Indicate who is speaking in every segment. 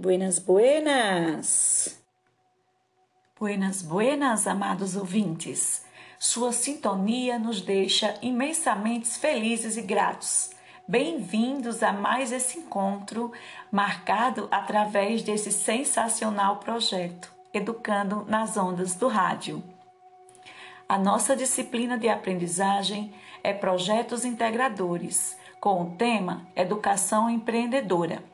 Speaker 1: Buenas, buenas!
Speaker 2: Buenas, buenas, amados ouvintes! Sua sintonia nos deixa imensamente felizes e gratos. Bem-vindos a mais esse encontro marcado através desse sensacional projeto Educando nas Ondas do Rádio. A nossa disciplina de aprendizagem é Projetos Integradores, com o tema Educação Empreendedora.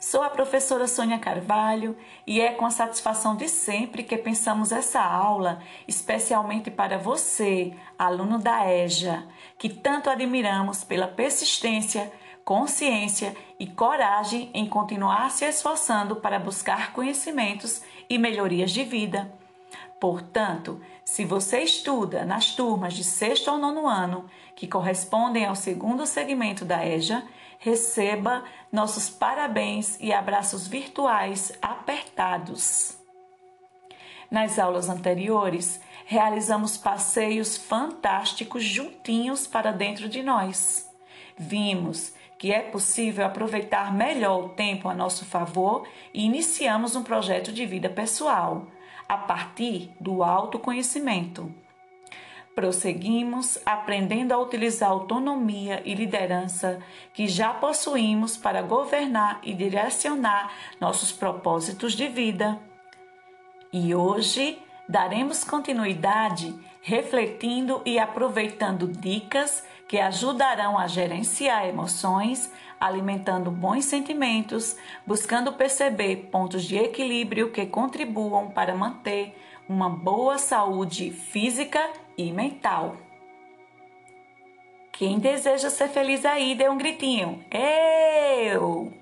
Speaker 2: Sou a professora Sônia Carvalho e é com a satisfação de sempre que pensamos essa aula especialmente para você, aluno da EJA, que tanto admiramos pela persistência, consciência e coragem em continuar se esforçando para buscar conhecimentos e melhorias de vida. Portanto, se você estuda nas turmas de sexto ou nono ano, que correspondem ao segundo segmento da EJA, receba nossos parabéns e abraços virtuais apertados. Nas aulas anteriores, realizamos passeios fantásticos juntinhos para dentro de nós. Vimos que é possível aproveitar melhor o tempo a nosso favor e iniciamos um projeto de vida pessoal a partir do autoconhecimento. Prosseguimos aprendendo a utilizar a autonomia e liderança que já possuímos para governar e direcionar nossos propósitos de vida. E hoje daremos continuidade refletindo e aproveitando dicas que ajudarão a gerenciar emoções, alimentando bons sentimentos, buscando perceber pontos de equilíbrio que contribuam para manter uma boa saúde física e mental. Quem deseja ser feliz aí, dê um gritinho. Eu!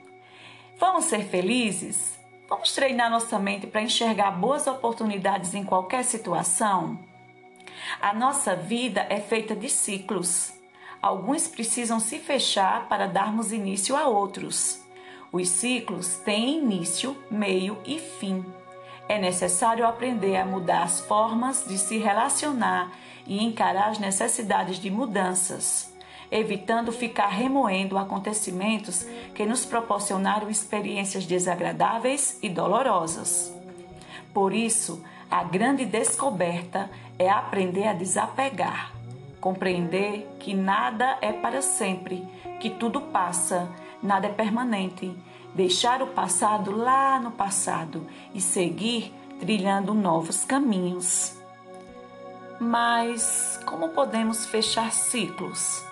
Speaker 2: Vamos ser felizes? Vamos treinar nossa mente para enxergar boas oportunidades em qualquer situação? A nossa vida é feita de ciclos. Alguns precisam se fechar para darmos início a outros. Os ciclos têm início, meio e fim. É necessário aprender a mudar as formas de se relacionar e encarar as necessidades de mudanças, evitando ficar remoendo acontecimentos que nos proporcionaram experiências desagradáveis e dolorosas. Por isso, a grande descoberta é aprender a desapegar, compreender que nada é para sempre, que tudo passa, nada é permanente deixar o passado lá no passado e seguir trilhando novos caminhos. Mas como podemos fechar ciclos?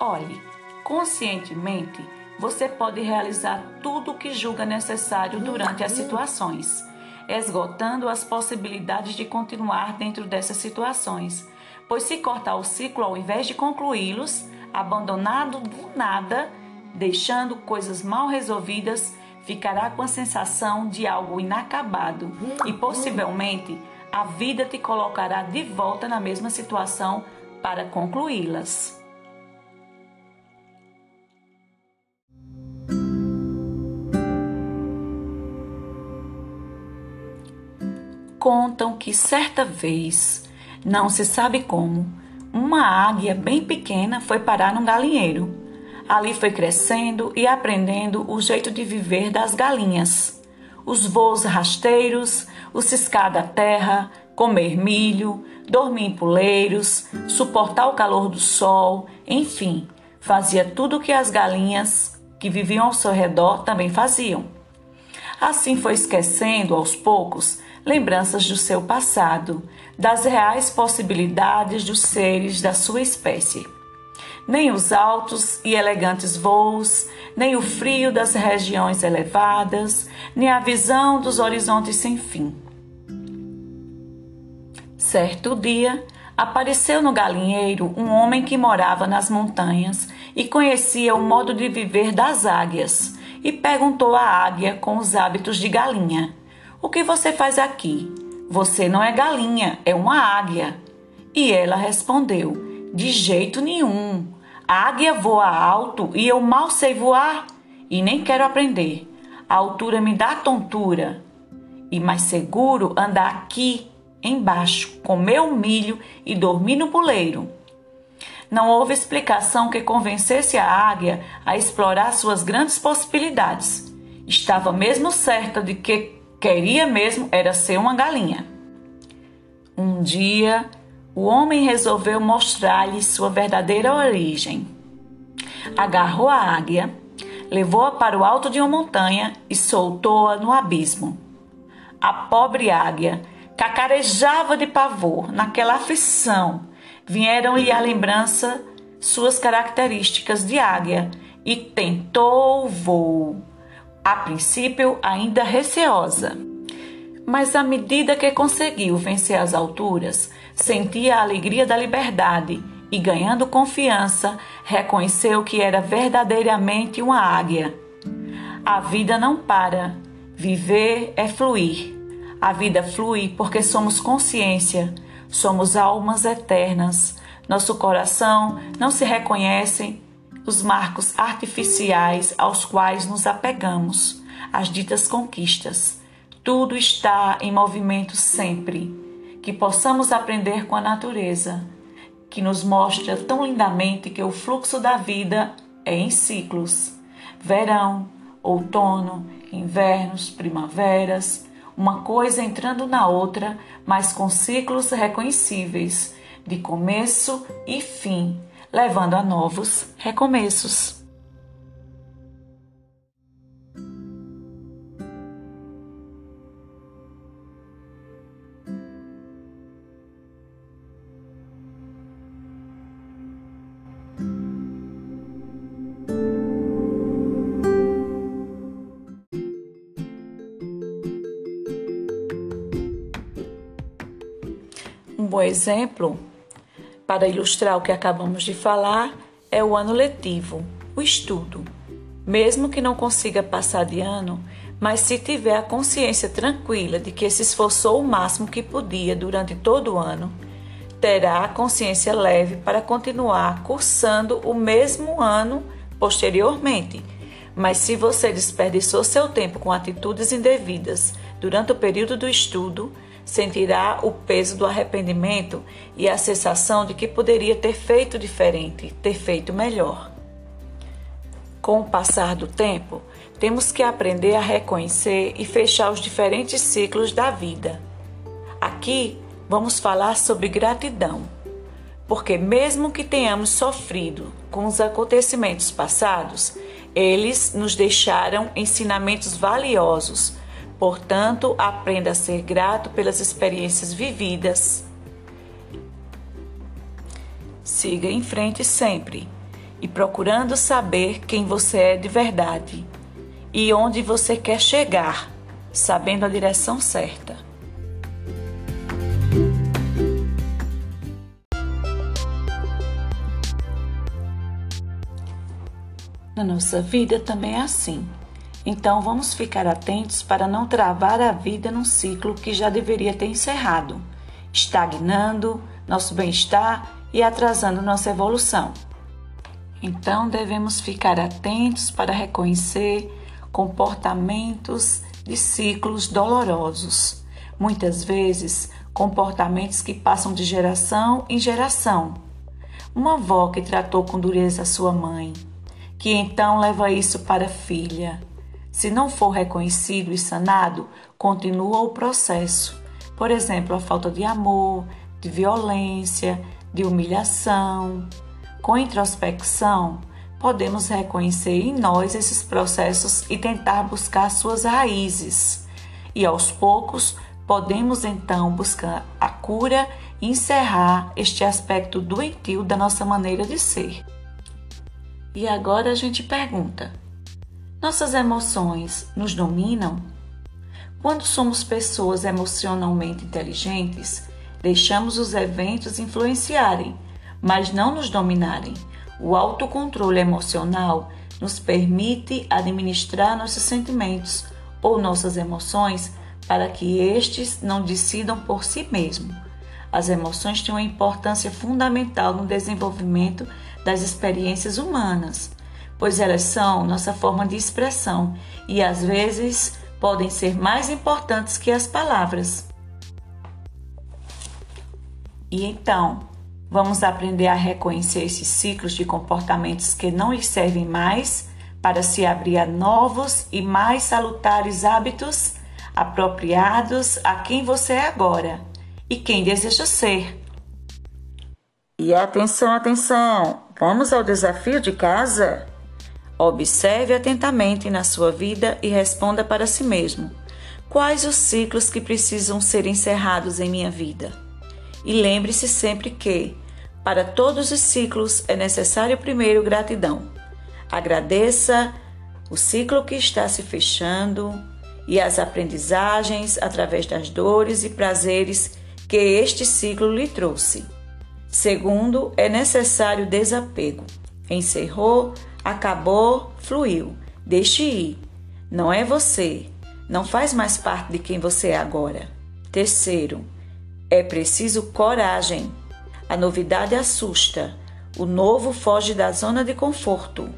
Speaker 2: Olhe, conscientemente você pode realizar tudo o que julga necessário durante as situações, esgotando as possibilidades de continuar dentro dessas situações. Pois se cortar o ciclo ao invés de concluí-los, abandonado do nada, deixando coisas mal resolvidas, ficará com a sensação de algo inacabado e possivelmente a vida te colocará de volta na mesma situação para concluí-las. Contam que certa vez, não se sabe como, uma águia bem pequena foi parar num galinheiro Ali foi crescendo e aprendendo o jeito de viver das galinhas. Os voos rasteiros, o ciscar da terra, comer milho, dormir em puleiros, suportar o calor do sol, enfim, fazia tudo o que as galinhas que viviam ao seu redor também faziam. Assim foi esquecendo, aos poucos, lembranças do seu passado, das reais possibilidades dos seres da sua espécie nem os altos e elegantes voos, nem o frio das regiões elevadas, nem a visão dos horizontes sem fim. Certo dia, apareceu no galinheiro um homem que morava nas montanhas e conhecia o modo de viver das águias, e perguntou à águia com os hábitos de galinha: O que você faz aqui? Você não é galinha, é uma águia. E ela respondeu: de jeito nenhum. A águia voa alto e eu mal sei voar e nem quero aprender. A altura me dá tontura. E mais seguro andar aqui embaixo, comer o milho e dormir no puleiro. Não houve explicação que convencesse a águia a explorar suas grandes possibilidades. Estava mesmo certa de que queria mesmo era ser uma galinha. Um dia, o homem resolveu mostrar-lhe sua verdadeira origem. Agarrou a águia, levou-a para o alto de uma montanha e soltou-a no abismo. A pobre águia cacarejava de pavor naquela aflição. Vieram-lhe à lembrança suas características de águia e tentou o voo. A princípio, ainda receosa. Mas à medida que conseguiu vencer as alturas, sentia a alegria da liberdade e, ganhando confiança, reconheceu que era verdadeiramente uma águia. A vida não para. Viver é fluir. A vida flui porque somos consciência, somos almas eternas. Nosso coração não se reconhece os marcos artificiais aos quais nos apegamos, as ditas conquistas. Tudo está em movimento sempre. Que possamos aprender com a natureza, que nos mostra tão lindamente que o fluxo da vida é em ciclos: verão, outono, invernos, primaveras, uma coisa entrando na outra, mas com ciclos reconhecíveis, de começo e fim, levando a novos recomeços. Bom exemplo para ilustrar o que acabamos de falar é o ano letivo, o estudo. Mesmo que não consiga passar de ano, mas se tiver a consciência tranquila de que se esforçou o máximo que podia durante todo o ano, terá a consciência leve para continuar cursando o mesmo ano posteriormente. Mas se você desperdiçou seu tempo com atitudes indevidas durante o período do estudo, sentirá o peso do arrependimento e a sensação de que poderia ter feito diferente, ter feito melhor. Com o passar do tempo, temos que aprender a reconhecer e fechar os diferentes ciclos da vida. Aqui vamos falar sobre gratidão, porque, mesmo que tenhamos sofrido com os acontecimentos passados, eles nos deixaram ensinamentos valiosos Portanto, aprenda a ser grato pelas experiências vividas. Siga em frente sempre e procurando saber quem você é de verdade e onde você quer chegar, sabendo a direção certa. Na nossa vida também é assim. Então vamos ficar atentos para não travar a vida num ciclo que já deveria ter encerrado, estagnando nosso bem-estar e atrasando nossa evolução. Então devemos ficar atentos para reconhecer comportamentos de ciclos dolorosos, muitas vezes comportamentos que passam de geração em geração. Uma avó que tratou com dureza sua mãe, que então leva isso para a filha se não for reconhecido e sanado, continua o processo. Por exemplo, a falta de amor, de violência, de humilhação. Com introspecção, podemos reconhecer em nós esses processos e tentar buscar suas raízes. E aos poucos, podemos então buscar a cura e encerrar este aspecto doentio da nossa maneira de ser. E agora a gente pergunta: nossas emoções nos dominam? Quando somos pessoas emocionalmente inteligentes, deixamos os eventos influenciarem, mas não nos dominarem. O autocontrole emocional nos permite administrar nossos sentimentos ou nossas emoções para que estes não decidam por si mesmos. As emoções têm uma importância fundamental no desenvolvimento das experiências humanas pois elas são nossa forma de expressão e às vezes podem ser mais importantes que as palavras. E então, vamos aprender a reconhecer esses ciclos de comportamentos que não lhes servem mais para se abrir a novos e mais salutares hábitos apropriados a quem você é agora e quem deseja ser.
Speaker 1: E atenção, atenção! Vamos ao desafio de casa? Observe atentamente na sua vida e responda para si mesmo: quais os ciclos que precisam ser encerrados em minha vida? E lembre-se sempre que, para todos os ciclos, é necessário primeiro gratidão. Agradeça o ciclo que está se fechando e as aprendizagens através das dores e prazeres que este ciclo lhe trouxe. Segundo, é necessário desapego. Encerrou, acabou, fluiu. Deixe ir. Não é você. Não faz mais parte de quem você é agora. Terceiro, é preciso coragem. A novidade assusta. O novo foge da zona de conforto.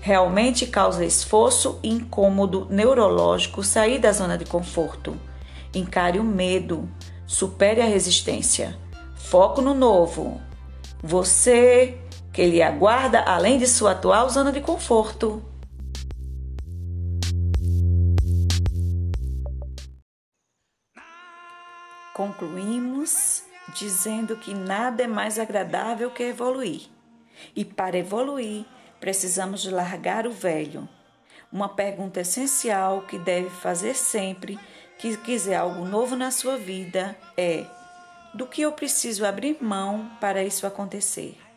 Speaker 1: Realmente causa esforço e incômodo neurológico sair da zona de conforto. Encare o medo. Supere a resistência. Foco no novo. Você que lhe aguarda além de sua atual zona de conforto. Concluímos dizendo que nada é mais agradável que evoluir. E para evoluir, precisamos de largar o velho. Uma pergunta essencial que deve fazer sempre que quiser algo novo na sua vida é: do que eu preciso abrir mão para isso acontecer?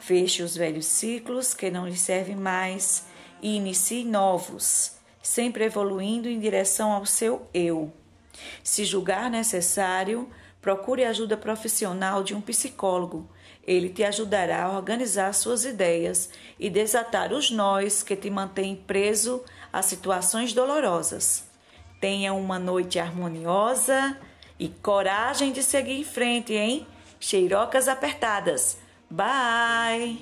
Speaker 1: Feche os velhos ciclos que não lhe servem mais e inicie novos, sempre evoluindo em direção ao seu eu. Se julgar necessário, procure ajuda profissional de um psicólogo. Ele te ajudará a organizar suas ideias e desatar os nós que te mantêm preso a situações dolorosas. Tenha uma noite harmoniosa e coragem de seguir em frente, hein? Cheirocas apertadas. Bye!